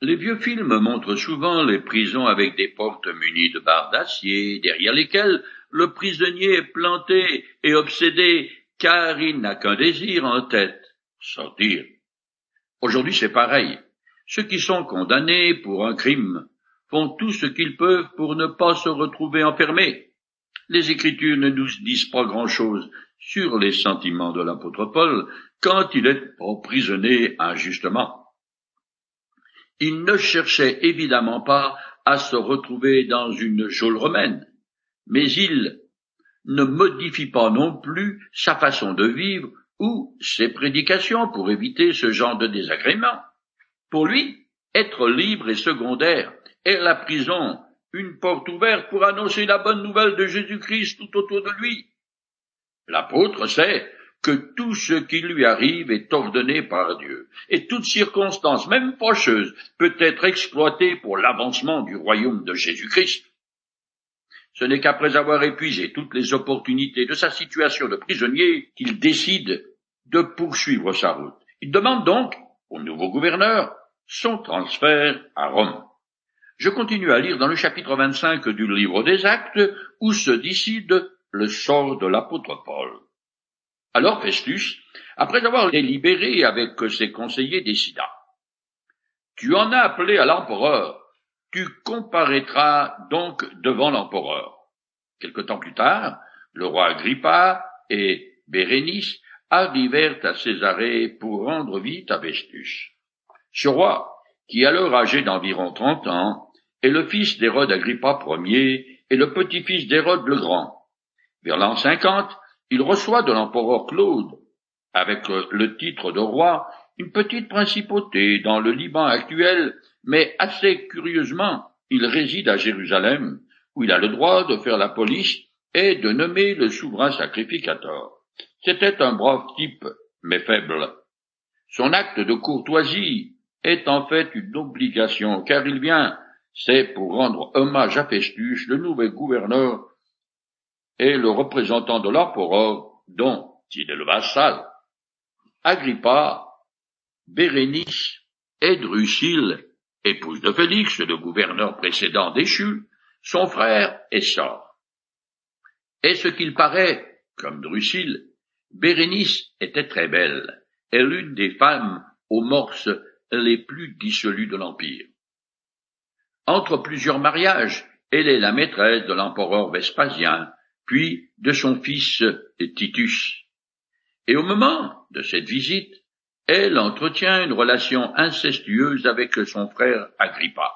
Les vieux films montrent souvent les prisons avec des portes munies de barres d'acier, derrière lesquelles le prisonnier est planté et obsédé car il n'a qu'un désir en tête, sortir. Aujourd'hui c'est pareil. Ceux qui sont condamnés pour un crime font tout ce qu'ils peuvent pour ne pas se retrouver enfermés. Les Écritures ne nous disent pas grand-chose sur les sentiments de l'apôtre Paul quand il est emprisonné injustement. Il ne cherchait évidemment pas à se retrouver dans une geôle romaine, mais il ne modifie pas non plus sa façon de vivre ou ses prédications pour éviter ce genre de désagrément. Pour lui, être libre et secondaire, et la prison une porte ouverte pour annoncer la bonne nouvelle de Jésus-Christ tout autour de lui. L'apôtre sait que tout ce qui lui arrive est ordonné par Dieu, et toute circonstance, même fâcheuse, peut être exploitée pour l'avancement du royaume de Jésus-Christ. Ce n'est qu'après avoir épuisé toutes les opportunités de sa situation de prisonnier qu'il décide de poursuivre sa route. Il demande donc au nouveau gouverneur son transfert à Rome. Je continue à lire dans le chapitre 25 du livre des Actes où se décide le sort de l'apôtre Paul. Alors Festus, après avoir délibéré avec ses conseillers, décida. Tu en as appelé à l'empereur, tu comparaîtras donc devant l'empereur. Quelque temps plus tard, le roi Agrippa et Bérénice arrivèrent à Césarée pour rendre vite à Festus. Ce roi, qui alors âgé d'environ trente ans, est le fils d'Hérode Agrippa Ier et le petit-fils d'Hérode le Grand. Vers l'an cinquante, il reçoit de l'empereur Claude, avec le titre de roi, une petite principauté dans le Liban actuel, mais assez curieusement, il réside à Jérusalem, où il a le droit de faire la police et de nommer le souverain sacrificateur. C'était un brave type, mais faible. Son acte de courtoisie est en fait une obligation, car il vient, c'est pour rendre hommage à Festus, le nouvel gouverneur et le représentant de l'empereur, dont il est le vassal. Agrippa, Bérénice et Drusille, épouse de Félix, le gouverneur précédent déchu, son frère et sœur. Et ce qu'il paraît, comme Drusille, Bérénice était très belle, et l'une des femmes aux morses les plus dissolues de l'Empire. Entre plusieurs mariages, elle est la maîtresse de l'empereur Vespasien, puis de son fils Titus. Et au moment de cette visite, elle entretient une relation incestueuse avec son frère Agrippa.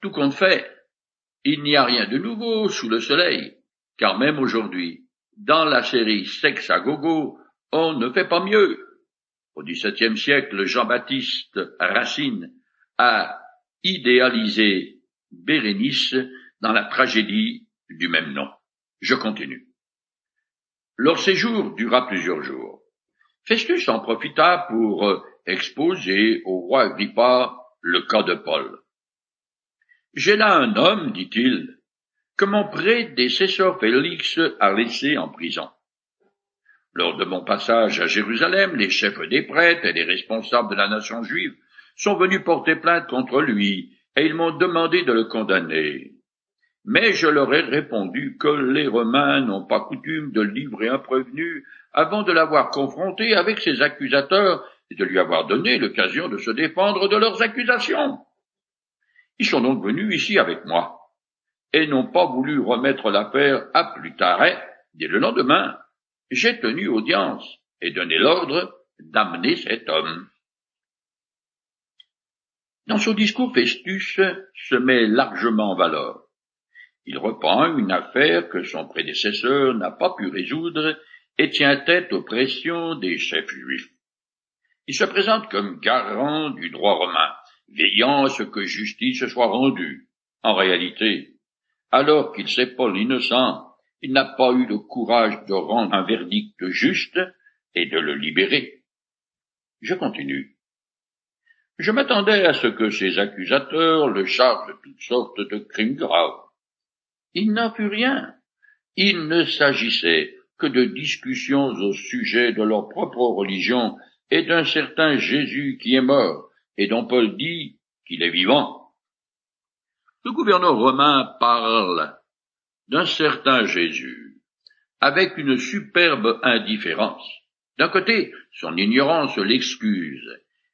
Tout compte fait, il n'y a rien de nouveau sous le soleil, car même aujourd'hui, dans la série Sex à gogo, on ne fait pas mieux. Au XVIIe siècle, Jean-Baptiste Racine a idéalisé Bérénice dans la tragédie du même nom. Je continue. Leur séjour dura plusieurs jours. Festus en profita pour euh, exposer au roi Agrippa le cas de Paul. J'ai là un homme, dit-il, que mon prédécesseur Félix a laissé en prison. Lors de mon passage à Jérusalem, les chefs des prêtres et les responsables de la nation juive sont venus porter plainte contre lui, et ils m'ont demandé de le condamner. Mais je leur ai répondu que les Romains n'ont pas coutume de livrer un prévenu avant de l'avoir confronté avec ses accusateurs et de lui avoir donné l'occasion de se défendre de leurs accusations. Ils sont donc venus ici avec moi, et n'ont pas voulu remettre l'affaire à plus tard. dès le lendemain, j'ai tenu audience et donné l'ordre d'amener cet homme. Dans son discours, Festus se met largement en valeur. Il reprend une affaire que son prédécesseur n'a pas pu résoudre et tient tête aux pressions des chefs juifs. Il se présente comme garant du droit romain, veillant à ce que justice soit rendue. En réalité, alors qu'il sait pas l'innocent, il n'a pas eu le courage de rendre un verdict juste et de le libérer. Je continue. Je m'attendais à ce que ses accusateurs le chargent de toutes sortes de crimes graves. Il n'en fut rien. Il ne s'agissait que de discussions au sujet de leur propre religion et d'un certain Jésus qui est mort et dont Paul dit qu'il est vivant. Le gouverneur romain parle d'un certain Jésus avec une superbe indifférence. D'un côté, son ignorance l'excuse.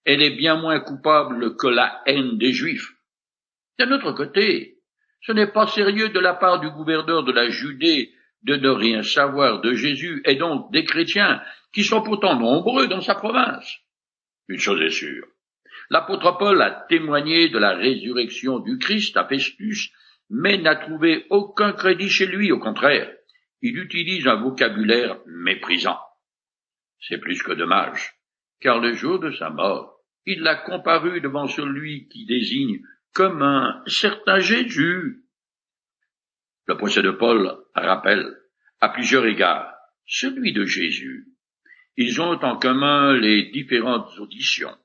Elle est bien moins coupable que la haine des Juifs. D'un autre côté, ce n'est pas sérieux de la part du gouverneur de la Judée de ne rien savoir de Jésus et donc des chrétiens qui sont pourtant nombreux dans sa province. Une chose est sûre. L'apôtre Paul a témoigné de la résurrection du Christ à Festus, mais n'a trouvé aucun crédit chez lui, au contraire. Il utilise un vocabulaire méprisant. C'est plus que dommage, car le jour de sa mort, il l'a comparu devant celui qui désigne comme un certain Jésus. Le procès de Paul rappelle, à plusieurs égards, celui de Jésus. Ils ont en commun les différentes auditions,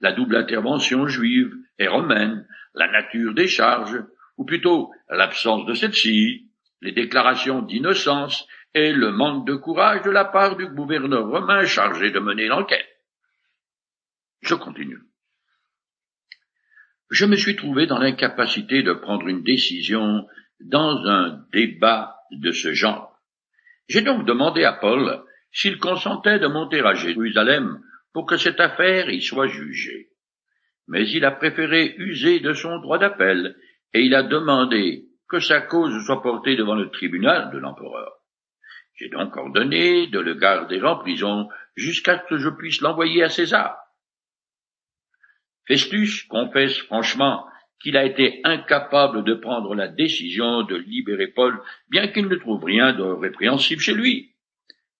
la double intervention juive et romaine, la nature des charges, ou plutôt l'absence de celle-ci, les déclarations d'innocence et le manque de courage de la part du gouverneur romain chargé de mener l'enquête. Je continue je me suis trouvé dans l'incapacité de prendre une décision dans un débat de ce genre. J'ai donc demandé à Paul s'il consentait de monter à Jérusalem pour que cette affaire y soit jugée. Mais il a préféré user de son droit d'appel et il a demandé que sa cause soit portée devant le tribunal de l'empereur. J'ai donc ordonné de le garder en prison jusqu'à ce que je puisse l'envoyer à César. Festus confesse franchement qu'il a été incapable de prendre la décision de libérer Paul, bien qu'il ne trouve rien de répréhensible chez lui.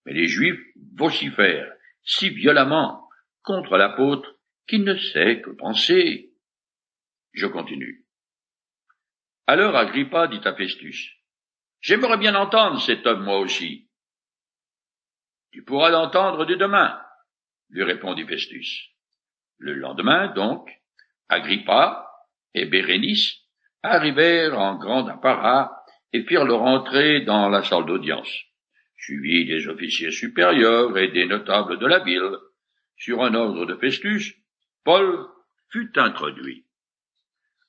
Mais les Juifs vocifèrent si violemment contre l'apôtre qu'il ne sait que penser. Je continue. Alors Agrippa dit à Festus, J'aimerais bien entendre cet homme moi aussi. Tu pourras l'entendre dès demain, lui répondit Festus. Le lendemain, donc, Agrippa et Bérénice arrivèrent en grand apparat et firent leur entrée dans la salle d'audience, suivis des officiers supérieurs et des notables de la ville. Sur un ordre de Festus, Paul fut introduit.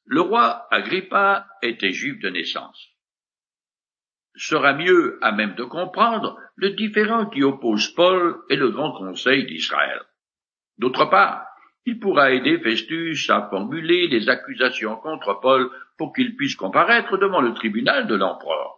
Le roi Agrippa était juif de naissance. Sera mieux à même de comprendre le différend qui oppose Paul et le grand conseil d'Israël. D'autre part, il pourra aider Festus à formuler des accusations contre Paul pour qu'il puisse comparaître devant le tribunal de l'empereur.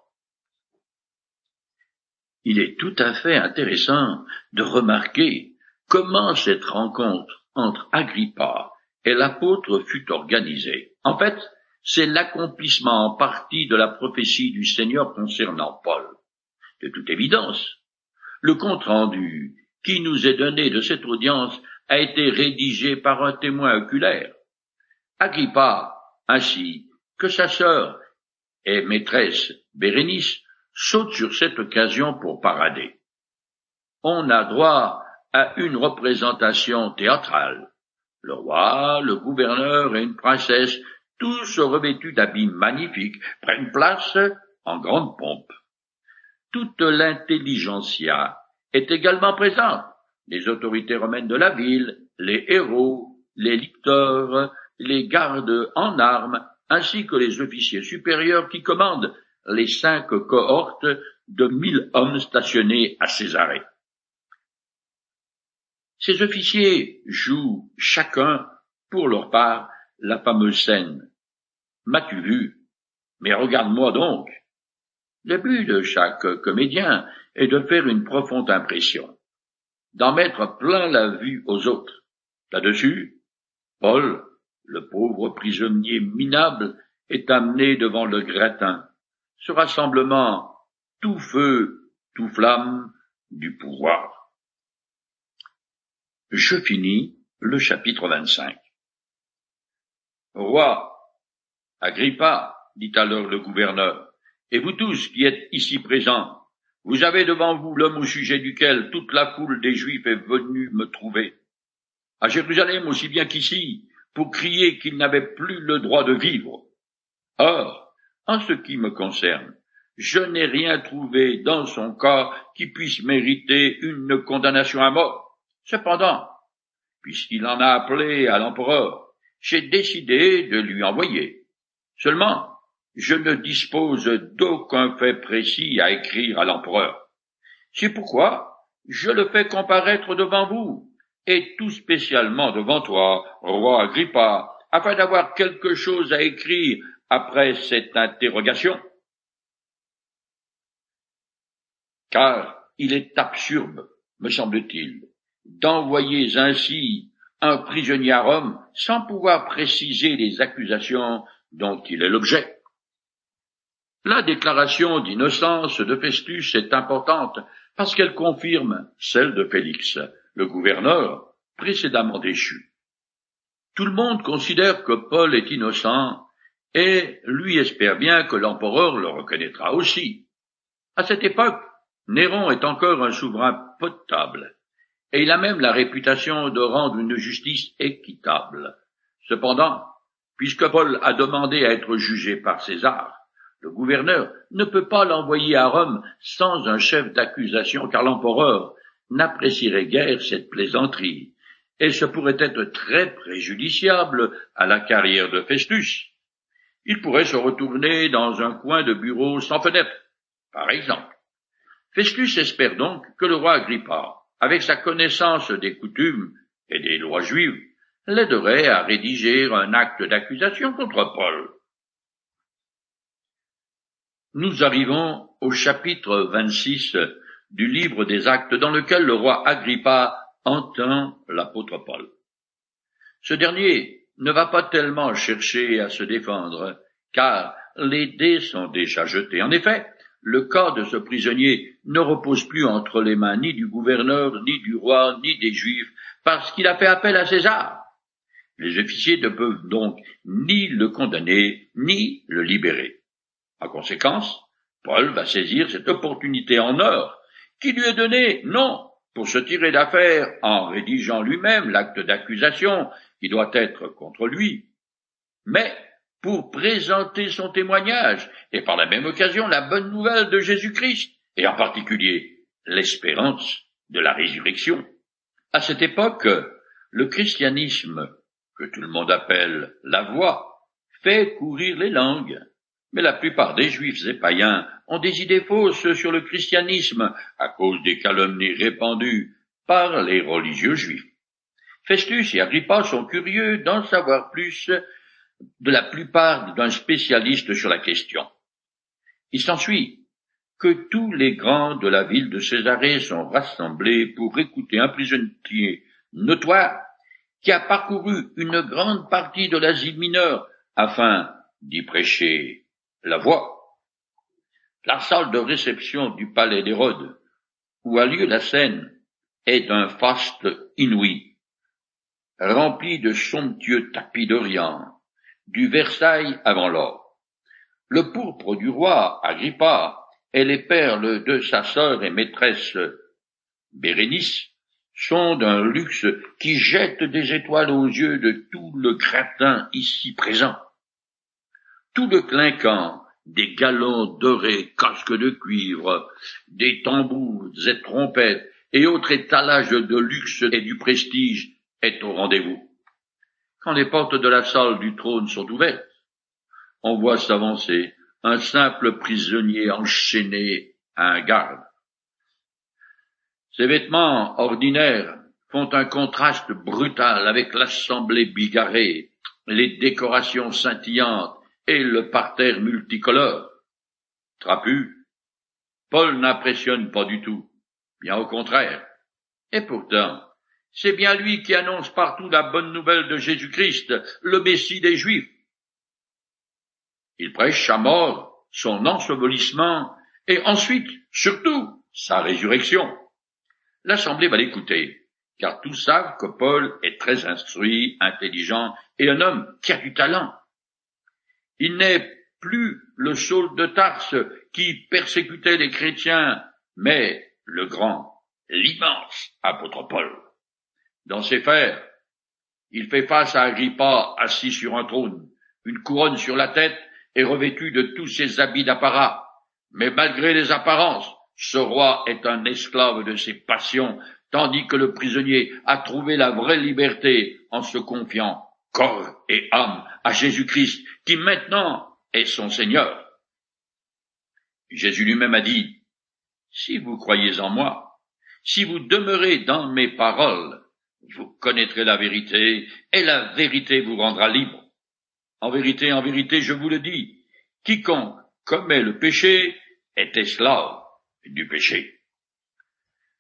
Il est tout à fait intéressant de remarquer comment cette rencontre entre Agrippa et l'apôtre fut organisée. En fait, c'est l'accomplissement en partie de la prophétie du Seigneur concernant Paul. De toute évidence, le compte rendu qui nous est donné de cette audience a été rédigé par un témoin oculaire. Agrippa, ainsi que sa sœur et maîtresse Bérénice, sautent sur cette occasion pour parader. On a droit à une représentation théâtrale. Le roi, le gouverneur et une princesse, tous revêtus d'habits magnifiques, prennent place en grande pompe. Toute l'intelligentsia est également présente les autorités romaines de la ville, les héros, les licteurs, les gardes en armes, ainsi que les officiers supérieurs qui commandent les cinq cohortes de mille hommes stationnés à Césarée. Ces officiers jouent chacun, pour leur part, la fameuse scène. M'as-tu vu? Mais regarde-moi donc. Le but de chaque comédien est de faire une profonde impression d'en mettre plein la vue aux autres. Là-dessus, Paul, le pauvre prisonnier minable, est amené devant le gratin, ce rassemblement tout feu, tout flamme du pouvoir. Je finis le chapitre 25. Roi, Agrippa, dit alors le gouverneur, et vous tous qui êtes ici présents, vous avez devant vous l'homme au sujet duquel toute la foule des Juifs est venue me trouver, à Jérusalem aussi bien qu'ici, pour crier qu'il n'avait plus le droit de vivre. Or, en ce qui me concerne, je n'ai rien trouvé dans son cas qui puisse mériter une condamnation à mort. Cependant, puisqu'il en a appelé à l'empereur, j'ai décidé de lui envoyer. Seulement, je ne dispose d'aucun fait précis à écrire à l'empereur. C'est pourquoi je le fais comparaître devant vous, et tout spécialement devant toi, roi Agrippa, afin d'avoir quelque chose à écrire après cette interrogation. Car il est absurde, me semble-t-il, d'envoyer ainsi un prisonnier à Rome sans pouvoir préciser les accusations dont il est l'objet. La déclaration d'innocence de Festus est importante parce qu'elle confirme celle de Félix, le gouverneur précédemment déchu. Tout le monde considère que Paul est innocent et lui espère bien que l'empereur le reconnaîtra aussi. À cette époque, Néron est encore un souverain potable, et il a même la réputation de rendre une justice équitable. Cependant, puisque Paul a demandé à être jugé par César, le gouverneur ne peut pas l'envoyer à Rome sans un chef d'accusation, car l'empereur n'apprécierait guère cette plaisanterie, et ce pourrait être très préjudiciable à la carrière de Festus. Il pourrait se retourner dans un coin de bureau sans fenêtre, par exemple. Festus espère donc que le roi Agrippa, avec sa connaissance des coutumes et des lois juives, l'aiderait à rédiger un acte d'accusation contre Paul. Nous arrivons au chapitre 26 du livre des actes dans lequel le roi Agrippa entend l'apôtre Paul. Ce dernier ne va pas tellement chercher à se défendre, car les dés sont déjà jetés. En effet, le cas de ce prisonnier ne repose plus entre les mains ni du gouverneur, ni du roi, ni des Juifs, parce qu'il a fait appel à César. Les officiers ne peuvent donc ni le condamner, ni le libérer. En conséquence, Paul va saisir cette opportunité en or qui lui est donnée, non pour se tirer d'affaire en rédigeant lui-même l'acte d'accusation qui doit être contre lui, mais pour présenter son témoignage et par la même occasion la bonne nouvelle de Jésus-Christ et en particulier l'espérance de la résurrection. À cette époque, le christianisme, que tout le monde appelle la voie, fait courir les langues. Mais la plupart des juifs et païens ont des idées fausses sur le christianisme à cause des calomnies répandues par les religieux juifs. Festus et Agrippa sont curieux d'en savoir plus de la plupart d'un spécialiste sur la question. Il s'ensuit que tous les grands de la ville de Césarée sont rassemblés pour écouter un prisonnier notoire qui a parcouru une grande partie de l'Asie mineure afin d'y prêcher la voix. La salle de réception du palais d'Hérode, où a lieu la scène, est d'un faste inouï, rempli de somptueux tapis d'Orient, du Versailles avant l'or. Le pourpre du roi Agrippa et les perles de sa sœur et maîtresse Bérénice sont d'un luxe qui jette des étoiles aux yeux de tout le gratin ici présent tout le clinquant, des galons dorés, casques de cuivre, des tambours et trompettes, et autres étalages de luxe et du prestige est au rendez-vous. Quand les portes de la salle du trône sont ouvertes, on voit s'avancer un simple prisonnier enchaîné à un garde. Ses vêtements ordinaires font un contraste brutal avec l'assemblée bigarrée, les décorations scintillantes et le parterre multicolore. Trapu, Paul n'impressionne pas du tout, bien au contraire. Et pourtant, c'est bien lui qui annonce partout la bonne nouvelle de Jésus-Christ, le Messie des Juifs. Il prêche sa mort, son ensevelissement, et ensuite, surtout, sa résurrection. L'Assemblée va l'écouter, car tous savent que Paul est très instruit, intelligent, et un homme qui a du talent. Il n'est plus le Saul de Tarse qui persécutait les chrétiens, mais le grand, l'immense apôtre Paul. Dans ses fers, il fait face à Agrippa assis sur un trône, une couronne sur la tête et revêtu de tous ses habits d'apparat. Mais malgré les apparences, ce roi est un esclave de ses passions, tandis que le prisonnier a trouvé la vraie liberté en se confiant corps et âme à Jésus-Christ, qui maintenant est son Seigneur. Jésus lui-même a dit, Si vous croyez en moi, si vous demeurez dans mes paroles, vous connaîtrez la vérité, et la vérité vous rendra libre. En vérité, en vérité, je vous le dis, quiconque commet le péché est esclave du péché.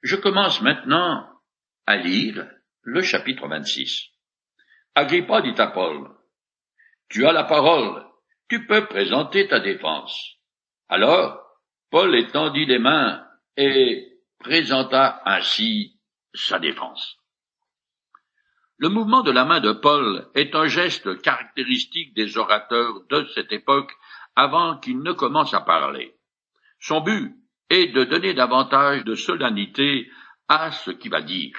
Je commence maintenant à lire le chapitre 26. Agrippa dit à Paul, Tu as la parole, tu peux présenter ta défense. Alors, Paul étendit les mains et présenta ainsi sa défense. Le mouvement de la main de Paul est un geste caractéristique des orateurs de cette époque avant qu'il ne commence à parler. Son but est de donner davantage de solennité à ce qu'il va dire.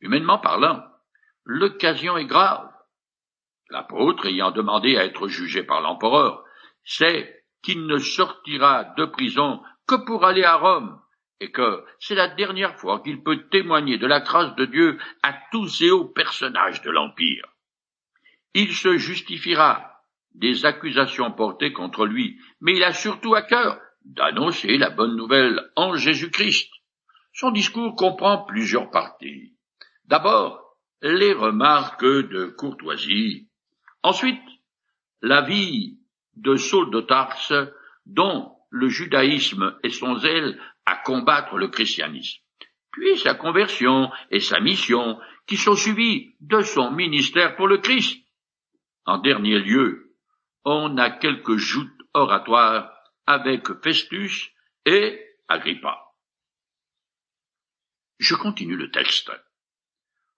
Humainement parlant, l'occasion est grave. L'apôtre ayant demandé à être jugé par l'empereur sait qu'il ne sortira de prison que pour aller à Rome et que c'est la dernière fois qu'il peut témoigner de la grâce de Dieu à tous ces hauts personnages de l'Empire. Il se justifiera des accusations portées contre lui, mais il a surtout à cœur d'annoncer la bonne nouvelle en Jésus-Christ. Son discours comprend plusieurs parties. D'abord, les remarques de courtoisie. Ensuite, la vie de Saul de Tarse, dont le judaïsme et son zèle à combattre le christianisme, puis sa conversion et sa mission, qui sont suivies de son ministère pour le Christ. En dernier lieu, on a quelques joutes oratoires avec Festus et Agrippa. Je continue le texte.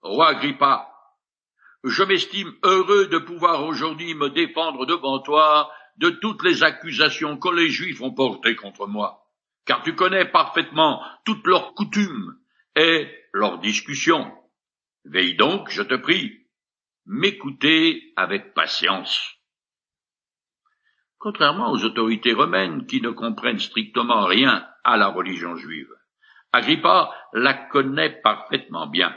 Roi Agrippa, je m'estime heureux de pouvoir aujourd'hui me défendre devant toi de toutes les accusations que les Juifs ont portées contre moi, car tu connais parfaitement toutes leurs coutumes et leurs discussions. Veille donc, je te prie, m'écouter avec patience. Contrairement aux autorités romaines qui ne comprennent strictement rien à la religion juive, Agrippa la connaît parfaitement bien.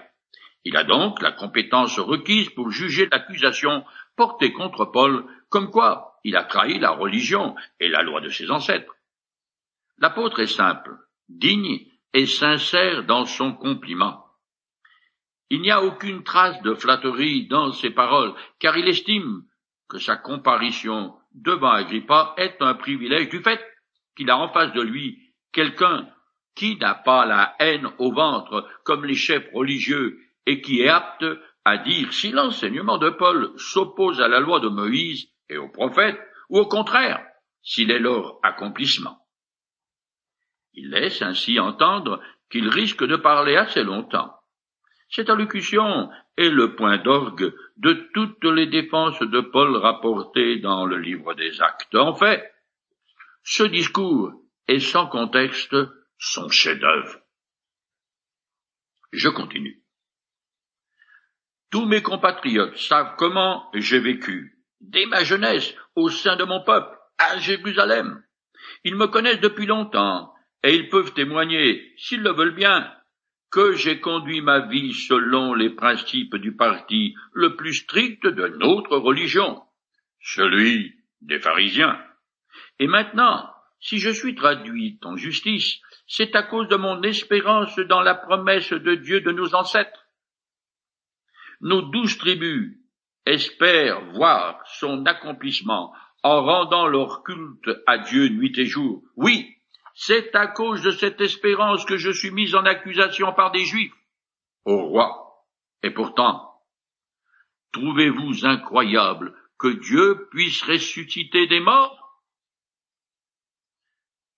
Il a donc la compétence requise pour juger l'accusation portée contre Paul, comme quoi il a trahi la religion et la loi de ses ancêtres. L'apôtre est simple, digne et sincère dans son compliment. Il n'y a aucune trace de flatterie dans ses paroles, car il estime que sa comparition devant Agrippa est un privilège du fait qu'il a en face de lui quelqu'un qui n'a pas la haine au ventre comme les chefs religieux et qui est apte à dire si l'enseignement de Paul s'oppose à la loi de Moïse et aux prophètes, ou au contraire, s'il est leur accomplissement. Il laisse ainsi entendre qu'il risque de parler assez longtemps. Cette allocution est le point d'orgue de toutes les défenses de Paul rapportées dans le livre des Actes. En fait, ce discours est sans contexte son chef-d'œuvre. Je continue. Tous mes compatriotes savent comment j'ai vécu, dès ma jeunesse, au sein de mon peuple, à Jérusalem. Ils me connaissent depuis longtemps, et ils peuvent témoigner, s'ils le veulent bien, que j'ai conduit ma vie selon les principes du parti le plus strict de notre religion, celui des pharisiens. Et maintenant, si je suis traduit en justice, c'est à cause de mon espérance dans la promesse de Dieu de nos ancêtres. Nos douze tribus espèrent voir son accomplissement en rendant leur culte à Dieu nuit et jour. Oui, c'est à cause de cette espérance que je suis mis en accusation par des Juifs, au roi. Et pourtant, trouvez-vous incroyable que Dieu puisse ressusciter des morts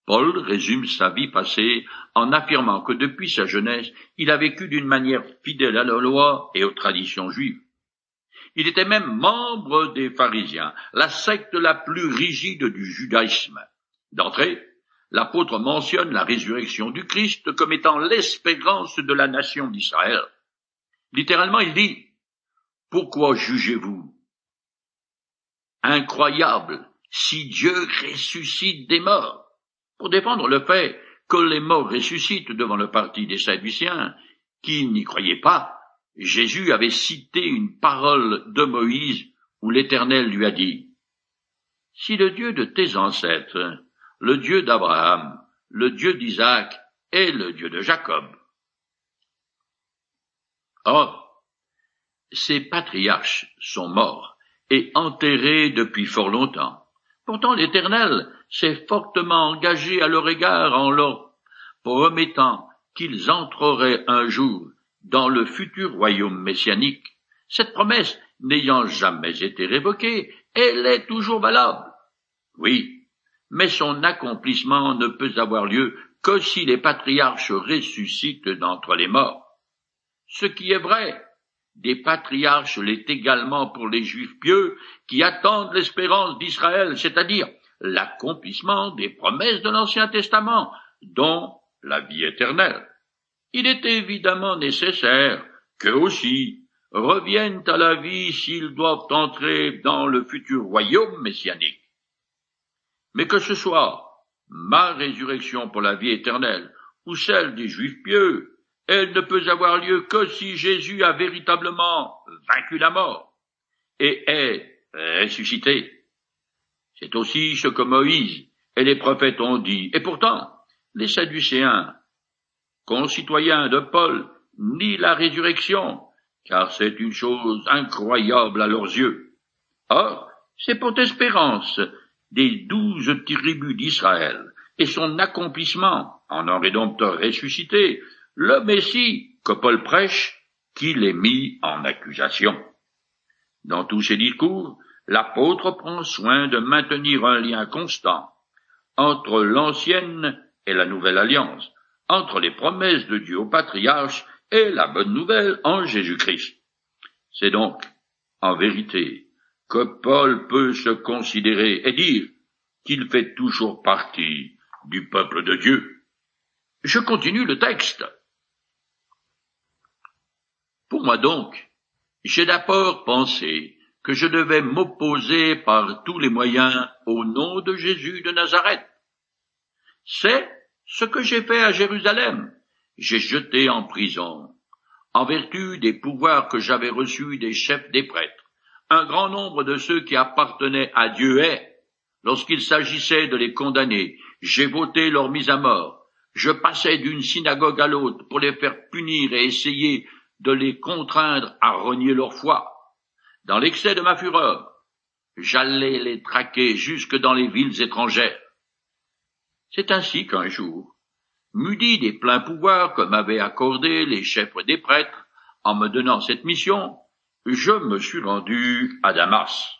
Paul résume sa vie passée en affirmant que depuis sa jeunesse, il a vécu d'une manière fidèle à la loi et aux traditions juives. Il était même membre des pharisiens, la secte la plus rigide du judaïsme. D'entrée, l'apôtre mentionne la résurrection du Christ comme étant l'espérance de la nation d'Israël. Littéralement, il dit, Pourquoi jugez-vous Incroyable, si Dieu ressuscite des morts, pour défendre le fait que les morts ressuscitent devant le parti des Sadduciens, qui n'y croyaient pas, Jésus avait cité une parole de Moïse où l'Éternel lui a dit Si le Dieu de tes ancêtres, le Dieu d'Abraham, le Dieu d'Isaac et le Dieu de Jacob. Or, ces patriarches sont morts et enterrés depuis fort longtemps. Pourtant l'Éternel s'est fortement engagé à leur égard en leur promettant qu'ils entreraient un jour dans le futur royaume messianique. Cette promesse n'ayant jamais été révoquée, elle est toujours valable. Oui, mais son accomplissement ne peut avoir lieu que si les patriarches ressuscitent d'entre les morts. Ce qui est vrai des patriarches l'est également pour les juifs pieux qui attendent l'espérance d'Israël, c'est-à-dire l'accomplissement des promesses de l'Ancien Testament, dont la vie éternelle. Il est évidemment nécessaire qu'eux aussi reviennent à la vie s'ils doivent entrer dans le futur royaume messianique. Mais que ce soit ma résurrection pour la vie éternelle ou celle des Juifs pieux, elle ne peut avoir lieu que si Jésus a véritablement vaincu la mort et est ressuscité. C'est aussi ce que Moïse et les prophètes ont dit. Et pourtant, les Sadducéens concitoyens de Paul, ni la résurrection, car c'est une chose incroyable à leurs yeux. Or, c'est pour espérance des douze tribus d'Israël et son accomplissement en un rédempteur ressuscité, le Messie que Paul prêche, qu'il est mis en accusation. Dans tous ses discours, l'apôtre prend soin de maintenir un lien constant entre l'ancienne et la nouvelle alliance, entre les promesses de Dieu aux patriarches et la bonne nouvelle en Jésus-Christ. C'est donc, en vérité, que Paul peut se considérer et dire qu'il fait toujours partie du peuple de Dieu. Je continue le texte. Pour moi donc, j'ai d'abord pensé que je devais m'opposer par tous les moyens au nom de Jésus de Nazareth. C'est ce que j'ai fait à Jérusalem. J'ai jeté en prison, en vertu des pouvoirs que j'avais reçus des chefs des prêtres, un grand nombre de ceux qui appartenaient à Dieu et, lorsqu'il s'agissait de les condamner, j'ai voté leur mise à mort. Je passais d'une synagogue à l'autre pour les faire punir et essayer de les contraindre à renier leur foi. Dans l'excès de ma fureur, j'allais les traquer jusque dans les villes étrangères. C'est ainsi qu'un jour, muni des pleins pouvoirs que m'avaient accordés les chefs des prêtres en me donnant cette mission, je me suis rendu à Damas.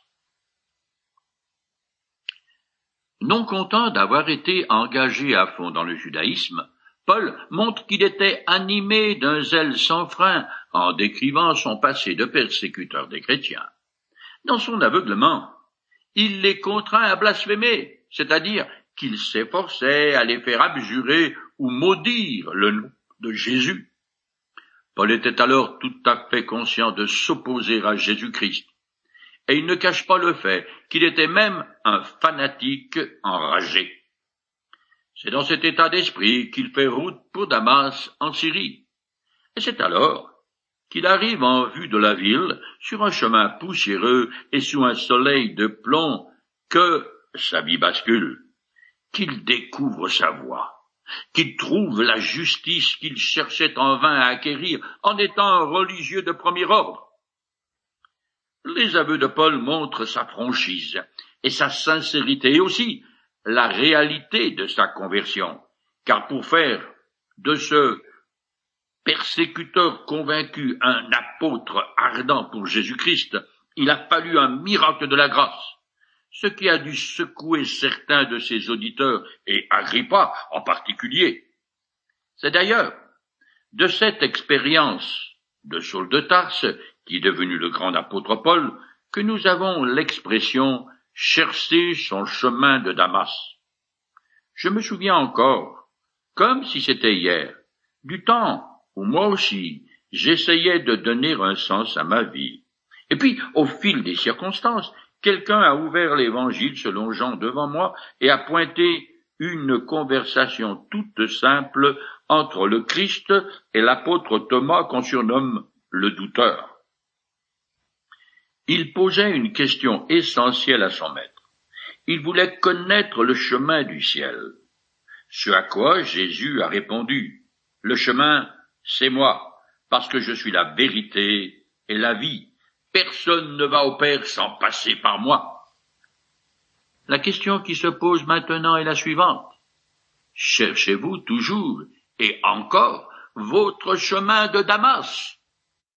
Non content d'avoir été engagé à fond dans le judaïsme, Paul montre qu'il était animé d'un zèle sans frein en décrivant son passé de persécuteur des chrétiens. Dans son aveuglement, il les contraint à blasphémer, c'est-à-dire qu'il s'efforçait à les faire abjurer ou maudire le nom de Jésus. Paul était alors tout à fait conscient de s'opposer à Jésus-Christ, et il ne cache pas le fait qu'il était même un fanatique enragé. C'est dans cet état d'esprit qu'il fait route pour Damas en Syrie. Et c'est alors qu'il arrive en vue de la ville, sur un chemin poussiéreux et sous un soleil de plomb, que sa vie bascule qu'il découvre sa voie, qu'il trouve la justice qu'il cherchait en vain à acquérir en étant un religieux de premier ordre. Les aveux de Paul montrent sa franchise et sa sincérité et aussi la réalité de sa conversion, car pour faire de ce persécuteur convaincu un apôtre ardent pour Jésus-Christ, il a fallu un miracle de la grâce ce qui a dû secouer certains de ses auditeurs, et Agrippa en particulier. C'est d'ailleurs de cette expérience de Saul de Tarse, qui est devenu le grand apôtre Paul, que nous avons l'expression chercher son chemin de Damas. Je me souviens encore, comme si c'était hier, du temps où moi aussi j'essayais de donner un sens à ma vie. Et puis, au fil des circonstances, quelqu'un a ouvert l'évangile selon Jean devant moi et a pointé une conversation toute simple entre le Christ et l'apôtre Thomas qu'on surnomme le douteur. Il posait une question essentielle à son maître. Il voulait connaître le chemin du ciel. Ce à quoi Jésus a répondu, Le chemin, c'est moi, parce que je suis la vérité et la vie. Personne ne va au Père sans passer par moi. La question qui se pose maintenant est la suivante. Cherchez-vous toujours et encore votre chemin de Damas